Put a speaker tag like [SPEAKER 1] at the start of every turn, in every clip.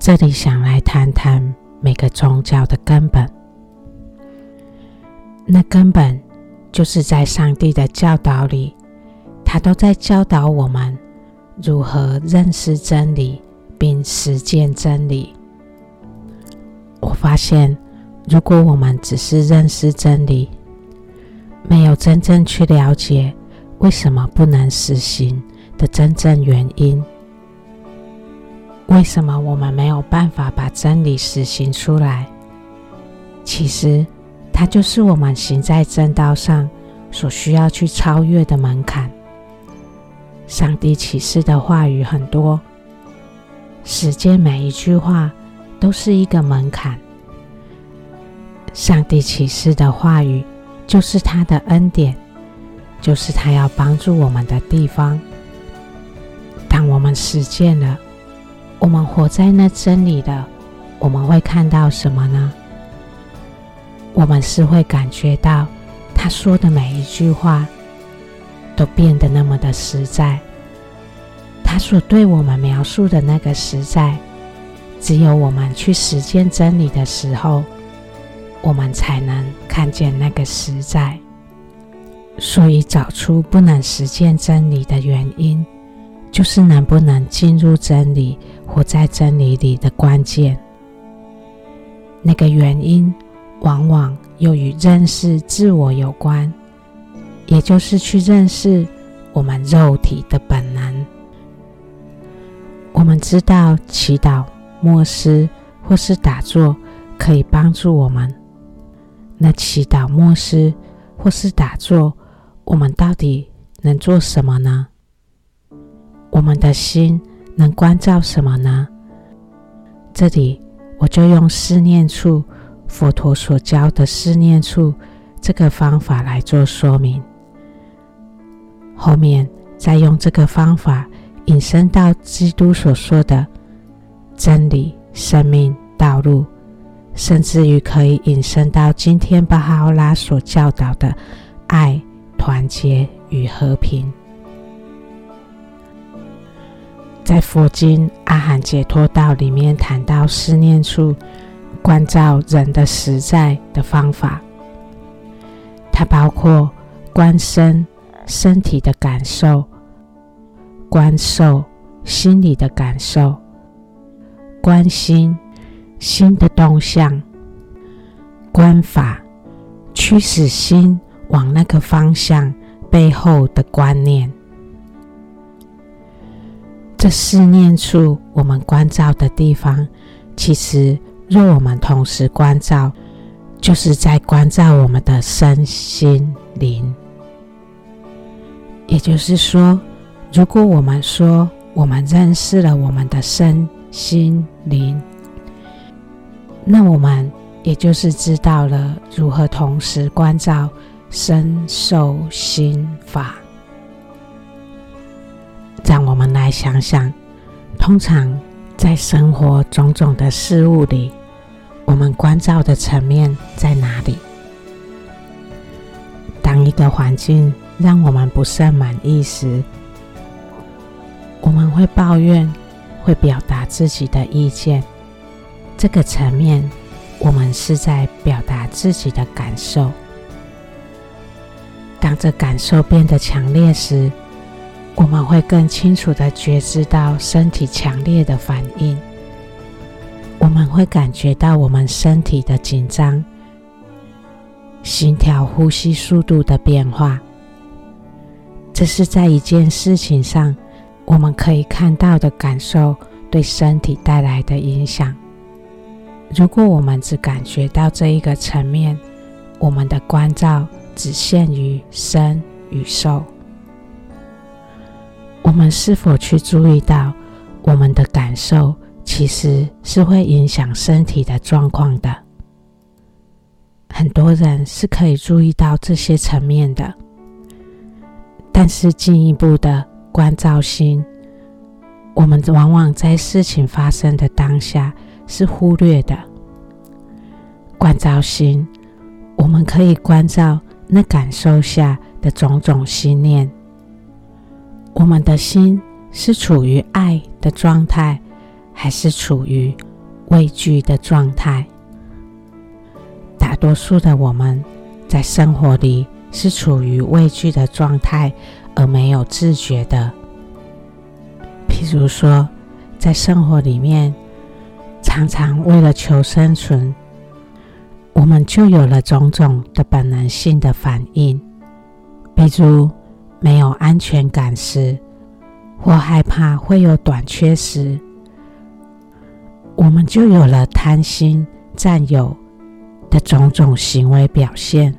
[SPEAKER 1] 这里想来谈谈每个宗教的根本。那根本就是在上帝的教导里，他都在教导我们如何认识真理，并实践真理。我发现，如果我们只是认识真理，没有真正去了解为什么不能实行的真正原因，为什么我们没有办法把真理实行出来？其实，它就是我们行在正道上所需要去超越的门槛。上帝启示的话语很多，实践每一句话都是一个门槛。上帝启示的话语就是他的恩典，就是他要帮助我们的地方。当我们实践了，我们活在那真理的，我们会看到什么呢？我们是会感觉到他说的每一句话都变得那么的实在。他所对我们描述的那个实在，只有我们去实践真理的时候，我们才能看见那个实在。所以，找出不能实践真理的原因，就是能不能进入真理、活在真理里的关键。那个原因。往往又与认识自我有关，也就是去认识我们肉体的本能。我们知道祈祷、默思或是打坐可以帮助我们。那祈祷、默思或是打坐，我们到底能做什么呢？我们的心能关照什么呢？这里我就用思念处。佛陀所教的思念处这个方法来做说明，后面再用这个方法引申到基督所说的真理、生命、道路，甚至于可以引申到今天巴哈欧拉所教导的爱、团结与和平。在佛经《阿含解脱道》里面谈到思念处。关照人的实在的方法，它包括观身身体的感受、观受心理的感受、观心心的动向、观法驱使心往那个方向背后的观念。这思念处，我们关照的地方，其实。若我们同时关照，就是在关照我们的身心灵。也就是说，如果我们说我们认识了我们的身心灵，那我们也就是知道了如何同时关照身受心法。让我们来想想，通常在生活种种的事物里。我们关照的层面在哪里？当一个环境让我们不甚满意时，我们会抱怨，会表达自己的意见。这个层面，我们是在表达自己的感受。当这感受变得强烈时，我们会更清楚地觉知到身体强烈的反应。我们会感觉到我们身体的紧张、心跳、呼吸速度的变化。这是在一件事情上我们可以看到的感受对身体带来的影响。如果我们只感觉到这一个层面，我们的关照只限于身与受。我们是否去注意到我们的感受？其实是会影响身体的状况的。很多人是可以注意到这些层面的，但是进一步的关照心，我们往往在事情发生的当下是忽略的。关照心，我们可以关照那感受下的种种心念。我们的心是处于爱的状态。还是处于畏惧的状态。大多数的我们在生活里是处于畏惧的状态，而没有自觉的。譬如说，在生活里面，常常为了求生存，我们就有了种种的本能性的反应，比如没有安全感时，或害怕会有短缺时，我们就有了贪心、占有的种种行为表现。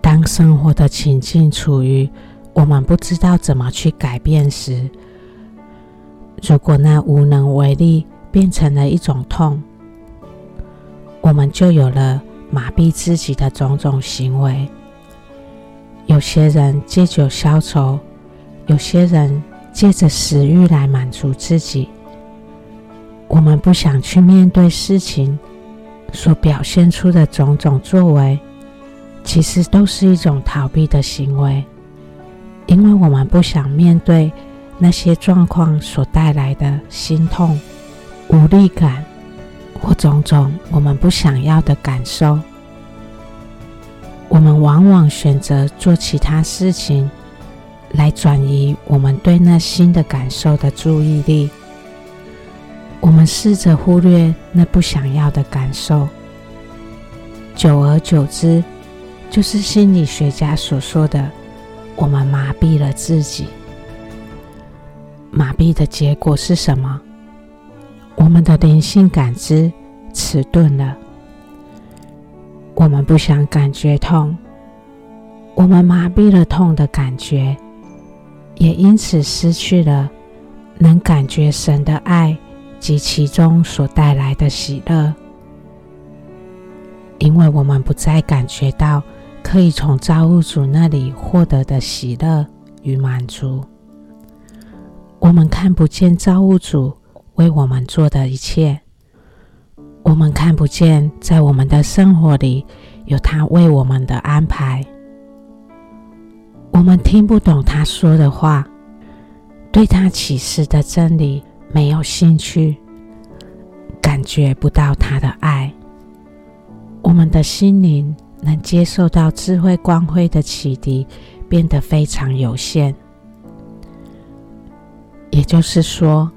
[SPEAKER 1] 当生活的情境处于我们不知道怎么去改变时，如果那无能为力变成了一种痛，我们就有了麻痹自己的种种行为。有些人借酒消愁。有些人借着食欲来满足自己，我们不想去面对事情所表现出的种种作为，其实都是一种逃避的行为，因为我们不想面对那些状况所带来的心痛、无力感或种种我们不想要的感受，我们往往选择做其他事情。来转移我们对那新的感受的注意力。我们试着忽略那不想要的感受，久而久之，就是心理学家所说的，我们麻痹了自己。麻痹的结果是什么？我们的灵性感知迟钝了。我们不想感觉痛，我们麻痹了痛的感觉。也因此失去了能感觉神的爱及其中所带来的喜乐，因为我们不再感觉到可以从造物主那里获得的喜乐与满足。我们看不见造物主为我们做的一切，我们看不见在我们的生活里有他为我们的安排。我们听不懂他说的话，对他启示的真理没有兴趣，感觉不到他的爱。我们的心灵能接受到智慧光辉的启迪变得非常有限。也就是说，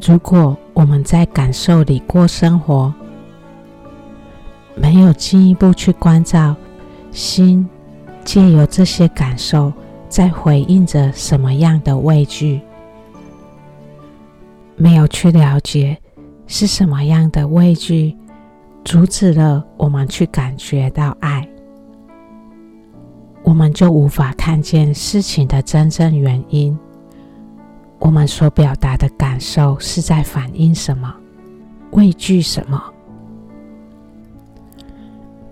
[SPEAKER 1] 如果我们在感受里过生活，没有进一步去关照心。借由这些感受，在回应着什么样的畏惧？没有去了解是什么样的畏惧，阻止了我们去感觉到爱，我们就无法看见事情的真正原因。我们所表达的感受是在反映什么？畏惧什么？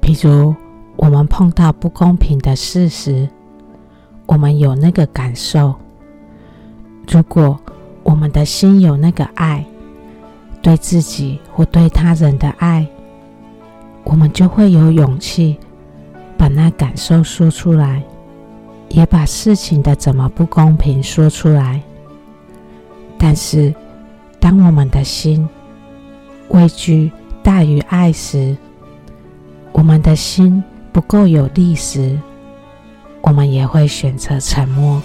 [SPEAKER 1] 比如。我们碰到不公平的事时，我们有那个感受。如果我们的心有那个爱，对自己或对他人的爱，我们就会有勇气把那感受说出来，也把事情的怎么不公平说出来。但是，当我们的心畏惧大于爱时，我们的心。不够有力时，我们也会选择沉默。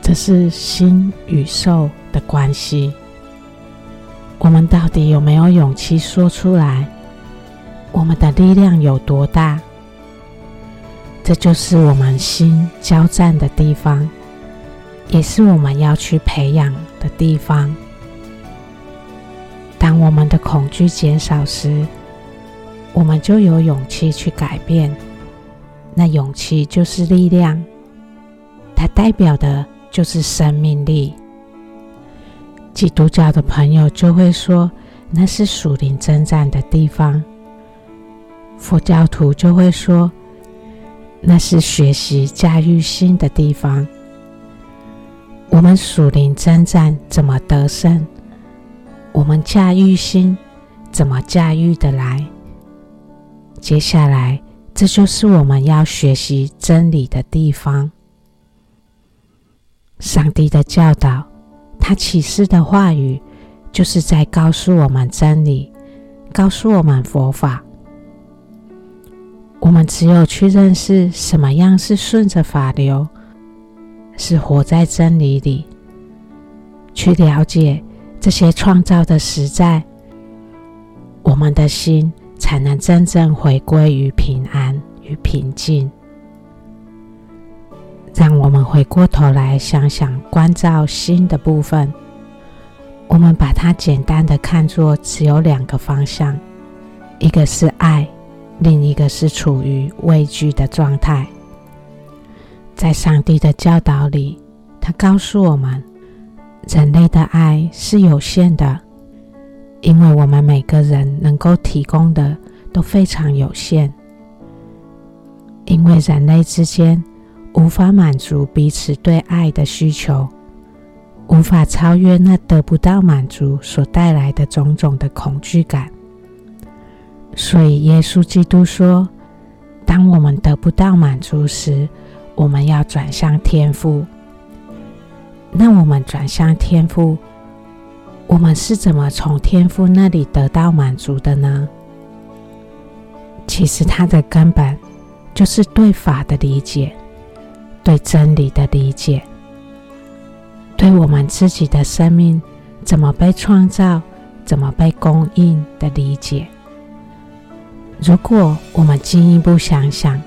[SPEAKER 1] 这是心与受的关系。我们到底有没有勇气说出来？我们的力量有多大？这就是我们心交战的地方，也是我们要去培养的地方。当我们的恐惧减少时，我们就有勇气去改变，那勇气就是力量，它代表的就是生命力。基督教的朋友就会说，那是属灵征战的地方；佛教徒就会说，那是学习驾驭心的地方。我们属灵征战怎么得胜？我们驾驭心怎么驾驭得来？接下来，这就是我们要学习真理的地方。上帝的教导，他启示的话语，就是在告诉我们真理，告诉我们佛法。我们只有去认识什么样是顺着法流，是活在真理里，去了解这些创造的实在，我们的心才能真正回归于平安与平静。让我们回过头来想想关照心的部分，我们把它简单的看作只有两个方向，一个是爱。另一个是处于畏惧的状态。在上帝的教导里，他告诉我们，人类的爱是有限的，因为我们每个人能够提供的都非常有限。因为人类之间无法满足彼此对爱的需求，无法超越那得不到满足所带来的种种的恐惧感。所以，耶稣基督说：“当我们得不到满足时，我们要转向天赋。那我们转向天赋，我们是怎么从天赋那里得到满足的呢？其实，它的根本就是对法的理解，对真理的理解，对我们自己的生命怎么被创造、怎么被供应的理解。”如果我们进一步想想，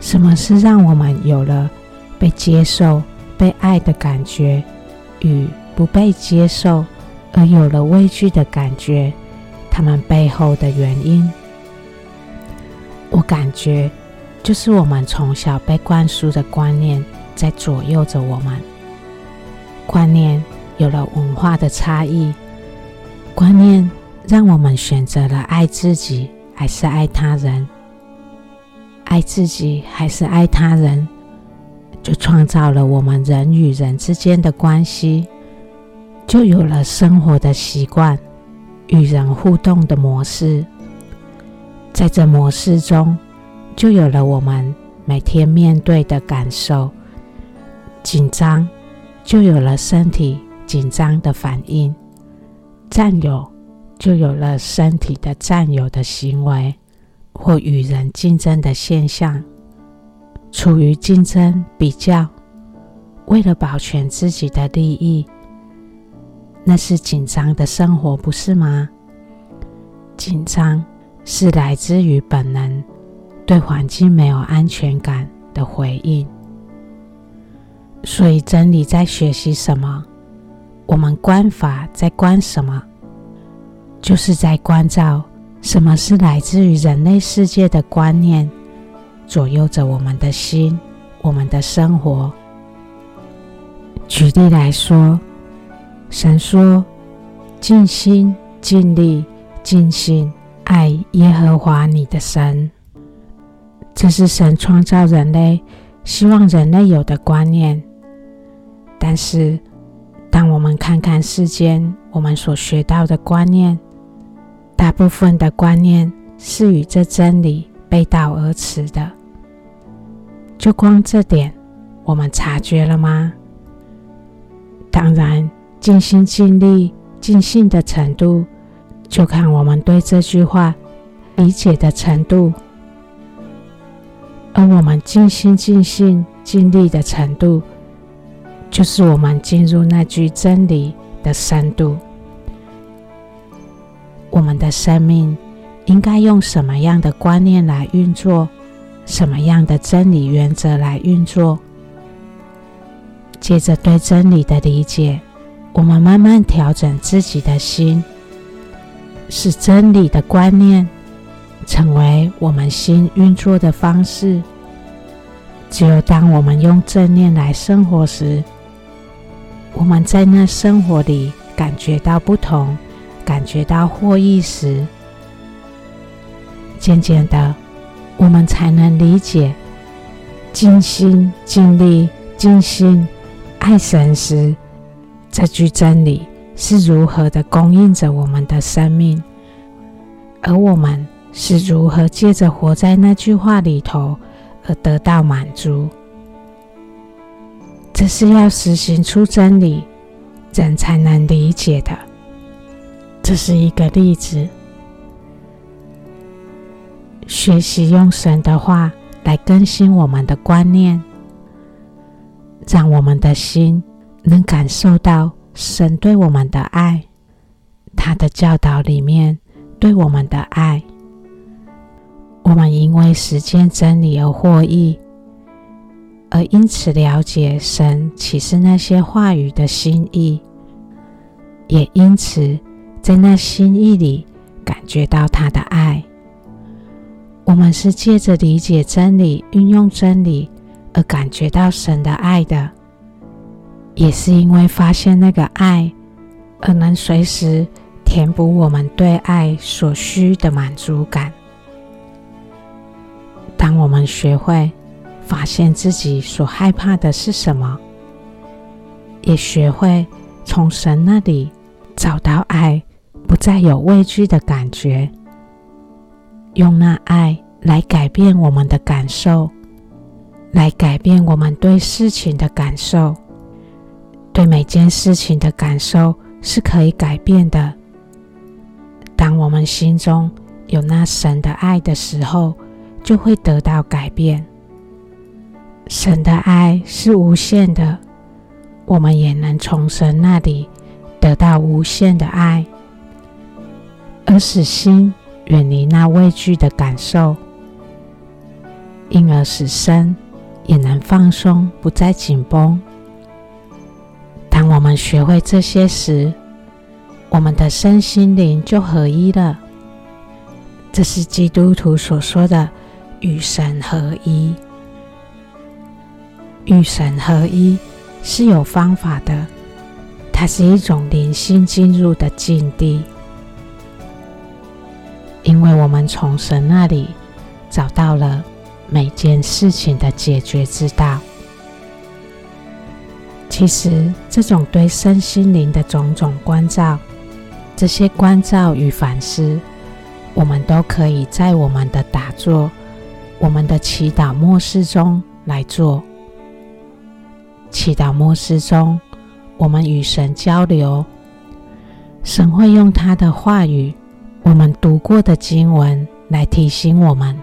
[SPEAKER 1] 什么是让我们有了被接受、被爱的感觉，与不被接受而有了畏惧的感觉，他们背后的原因，我感觉就是我们从小被灌输的观念在左右着我们。观念有了文化的差异，观念让我们选择了爱自己。还是爱他人，爱自己还是爱他人，就创造了我们人与人之间的关系，就有了生活的习惯，与人互动的模式。在这模式中，就有了我们每天面对的感受，紧张，就有了身体紧张的反应，占有。就有了身体的占有的行为，或与人竞争的现象，处于竞争比较，为了保全自己的利益，那是紧张的生活，不是吗？紧张是来自于本能，对环境没有安全感的回应。所以真理在学习什么？我们观法在观什么？就是在关照什么是来自于人类世界的观念，左右着我们的心、我们的生活。举例来说，神说：“尽心、尽力、尽心爱耶和华你的神。”这是神创造人类，希望人类有的观念。但是，当我们看看世间我们所学到的观念，大部分的观念是与这真理背道而驰的。就光这点，我们察觉了吗？当然，尽心尽力尽性的程度，就看我们对这句话理解的程度。而我们尽心尽性尽力的程度，就是我们进入那句真理的深度。我们的生命应该用什么样的观念来运作？什么样的真理原则来运作？借着对真理的理解，我们慢慢调整自己的心，使真理的观念成为我们心运作的方式。只有当我们用正念来生活时，我们在那生活里感觉到不同。感觉到获益时，渐渐的，我们才能理解尽心尽力尽心爱神时，这句真理是如何的供应着我们的生命，而我们是如何借着活在那句话里头而得到满足。这是要实行出真理，人才能理解的。这是一个例子。学习用神的话来更新我们的观念，让我们的心能感受到神对我们的爱，他的教导里面对我们的爱。我们因为实践真理而获益，而因此了解神启示那些话语的心意，也因此在那心意里感觉到他的爱。我们是借着理解真理、运用真理而感觉到神的爱的，也是因为发现那个爱，而能随时填补我们对爱所需的满足感。当我们学会发现自己所害怕的是什么，也学会从神那里找到爱，不再有畏惧的感觉。用那爱来改变我们的感受，来改变我们对事情的感受。对每件事情的感受是可以改变的。当我们心中有那神的爱的时候，就会得到改变。神的爱是无限的，我们也能从神那里得到无限的爱，而使心。远离那畏惧的感受，因而使身也能放松，不再紧绷。当我们学会这些时，我们的身心灵就合一了。这是基督徒所说的与神合一。与神合一是有方法的，它是一种灵性进入的境地。我们从神那里找到了每件事情的解决之道。其实，这种对身心灵的种种关照，这些关照与反思，我们都可以在我们的打坐、我们的祈祷默示中来做。祈祷默示中，我们与神交流，神会用他的话语。我们读过的经文来提醒我们。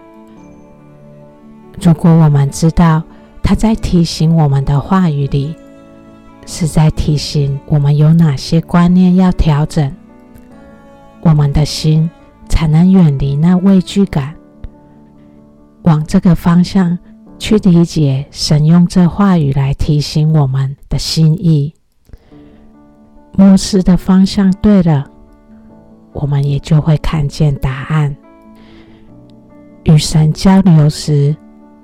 [SPEAKER 1] 如果我们知道他在提醒我们的话语里，是在提醒我们有哪些观念要调整，我们的心才能远离那畏惧感，往这个方向去理解神用这话语来提醒我们的心意。牧师的方向对了。我们也就会看见答案。与神交流时，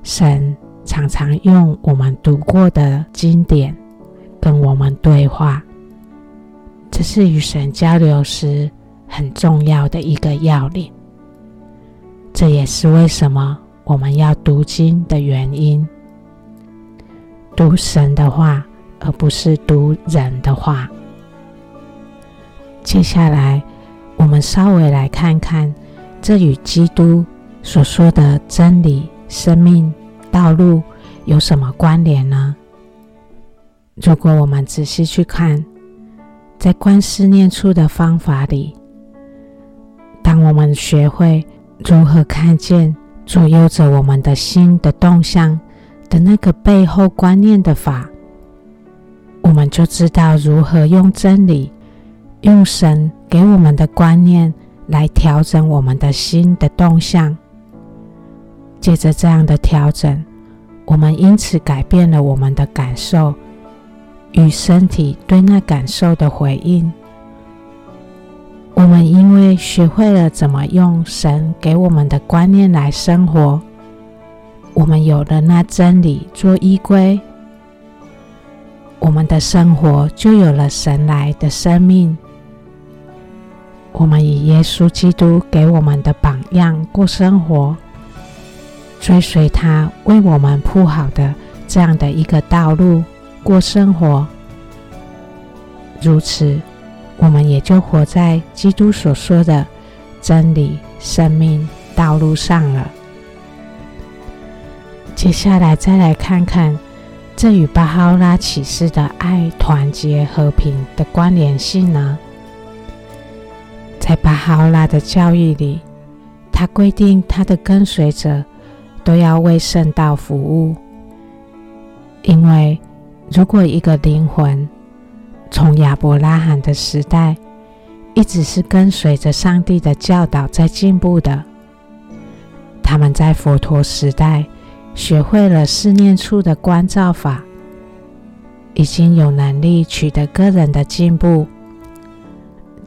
[SPEAKER 1] 神常常用我们读过的经典跟我们对话，这是与神交流时很重要的一个要领。这也是为什么我们要读经的原因。读神的话，而不是读人的话。接下来。我们稍微来看看，这与基督所说的真理、生命、道路有什么关联呢？如果我们仔细去看，在观思念处的方法里，当我们学会如何看见左右着我们的心的动向的那个背后观念的法，我们就知道如何用真理。用神给我们的观念来调整我们的心的动向，借着这样的调整，我们因此改变了我们的感受与身体对那感受的回应。我们因为学会了怎么用神给我们的观念来生活，我们有了那真理做依归，我们的生活就有了神来的生命。我们以耶稣基督给我们的榜样过生活，追随他为我们铺好的这样的一个道路过生活。如此，我们也就活在基督所说的真理、生命道路上了。接下来，再来看看这与巴哈拉启示的爱、团结、和平的关联性呢？在巴哈拉的教义里，他规定他的跟随者都要为圣道服务，因为如果一个灵魂从亚伯拉罕的时代一直是跟随着上帝的教导在进步的，他们在佛陀时代学会了四念处的观照法，已经有能力取得个人的进步。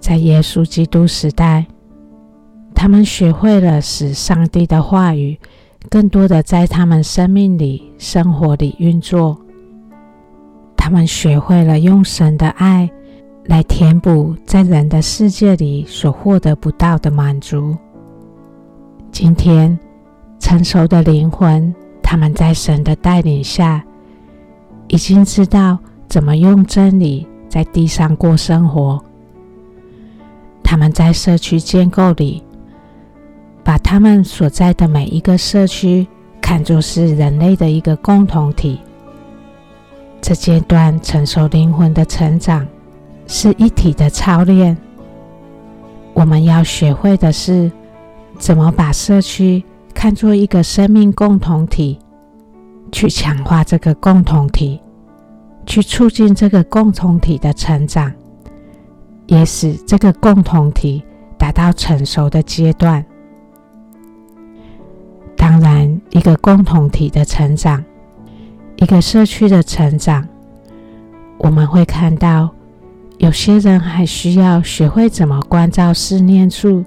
[SPEAKER 1] 在耶稣基督时代，他们学会了使上帝的话语更多的在他们生命里、生活里运作。他们学会了用神的爱来填补在人的世界里所获得不到的满足。今天，成熟的灵魂，他们在神的带领下，已经知道怎么用真理在地上过生活。他们在社区建构里，把他们所在的每一个社区看作是人类的一个共同体。这阶段成熟灵魂的成长是一体的操练。我们要学会的是，怎么把社区看作一个生命共同体，去强化这个共同体，去促进这个共同体的成长。也使这个共同体达到成熟的阶段。当然，一个共同体的成长，一个社区的成长，我们会看到，有些人还需要学会怎么关照四念处；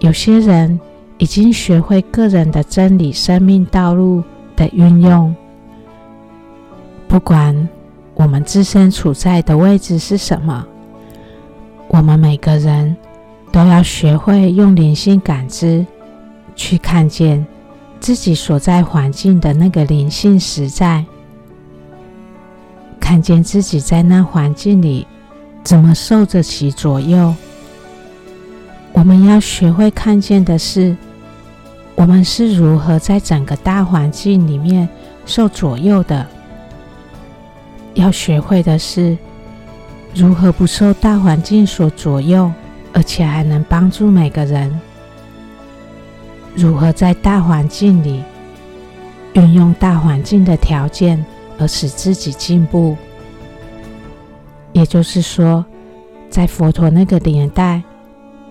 [SPEAKER 1] 有些人已经学会个人的真理生命道路的运用。不管我们自身处在的位置是什么。我们每个人都要学会用灵性感知，去看见自己所在环境的那个灵性实在，看见自己在那环境里怎么受着其左右。我们要学会看见的是，我们是如何在整个大环境里面受左右的。要学会的是。如何不受大环境所左右，而且还能帮助每个人？如何在大环境里运用大环境的条件，而使自己进步？也就是说，在佛陀那个年代，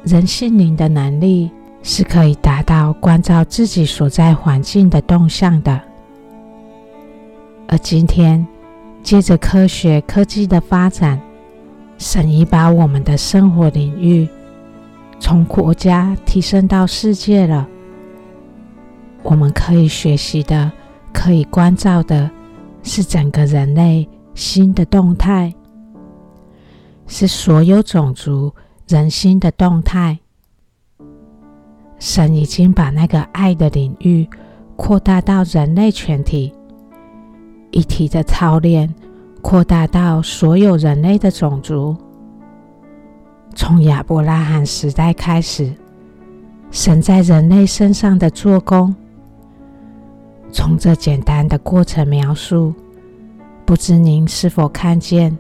[SPEAKER 1] 人性灵的能力是可以达到关照自己所在环境的动向的。而今天，借着科学科技的发展，神已把我们的生活领域从国家提升到世界了。我们可以学习的、可以关照的，是整个人类新的动态，是所有种族人心的动态。神已经把那个爱的领域扩大到人类全体，一体的操练。扩大到所有人类的种族。从亚伯拉罕时代开始，神在人类身上的做工，从这简单的过程描述，不知您是否看见？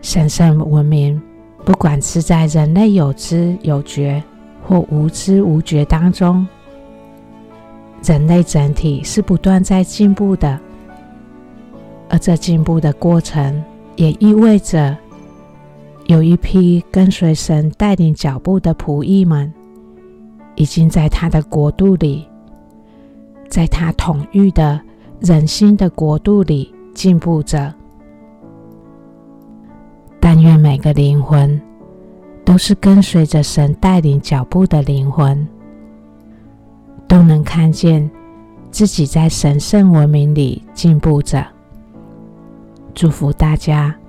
[SPEAKER 1] 神圣文明，不管是在人类有知有觉或无知无觉当中，人类整体是不断在进步的。而这进步的过程，也意味着有一批跟随神带领脚步的仆役们，已经在他的国度里，在他统御的人心的国度里进步着。但愿每个灵魂都是跟随着神带领脚步的灵魂，都能看见自己在神圣文明里进步着。祝福大家。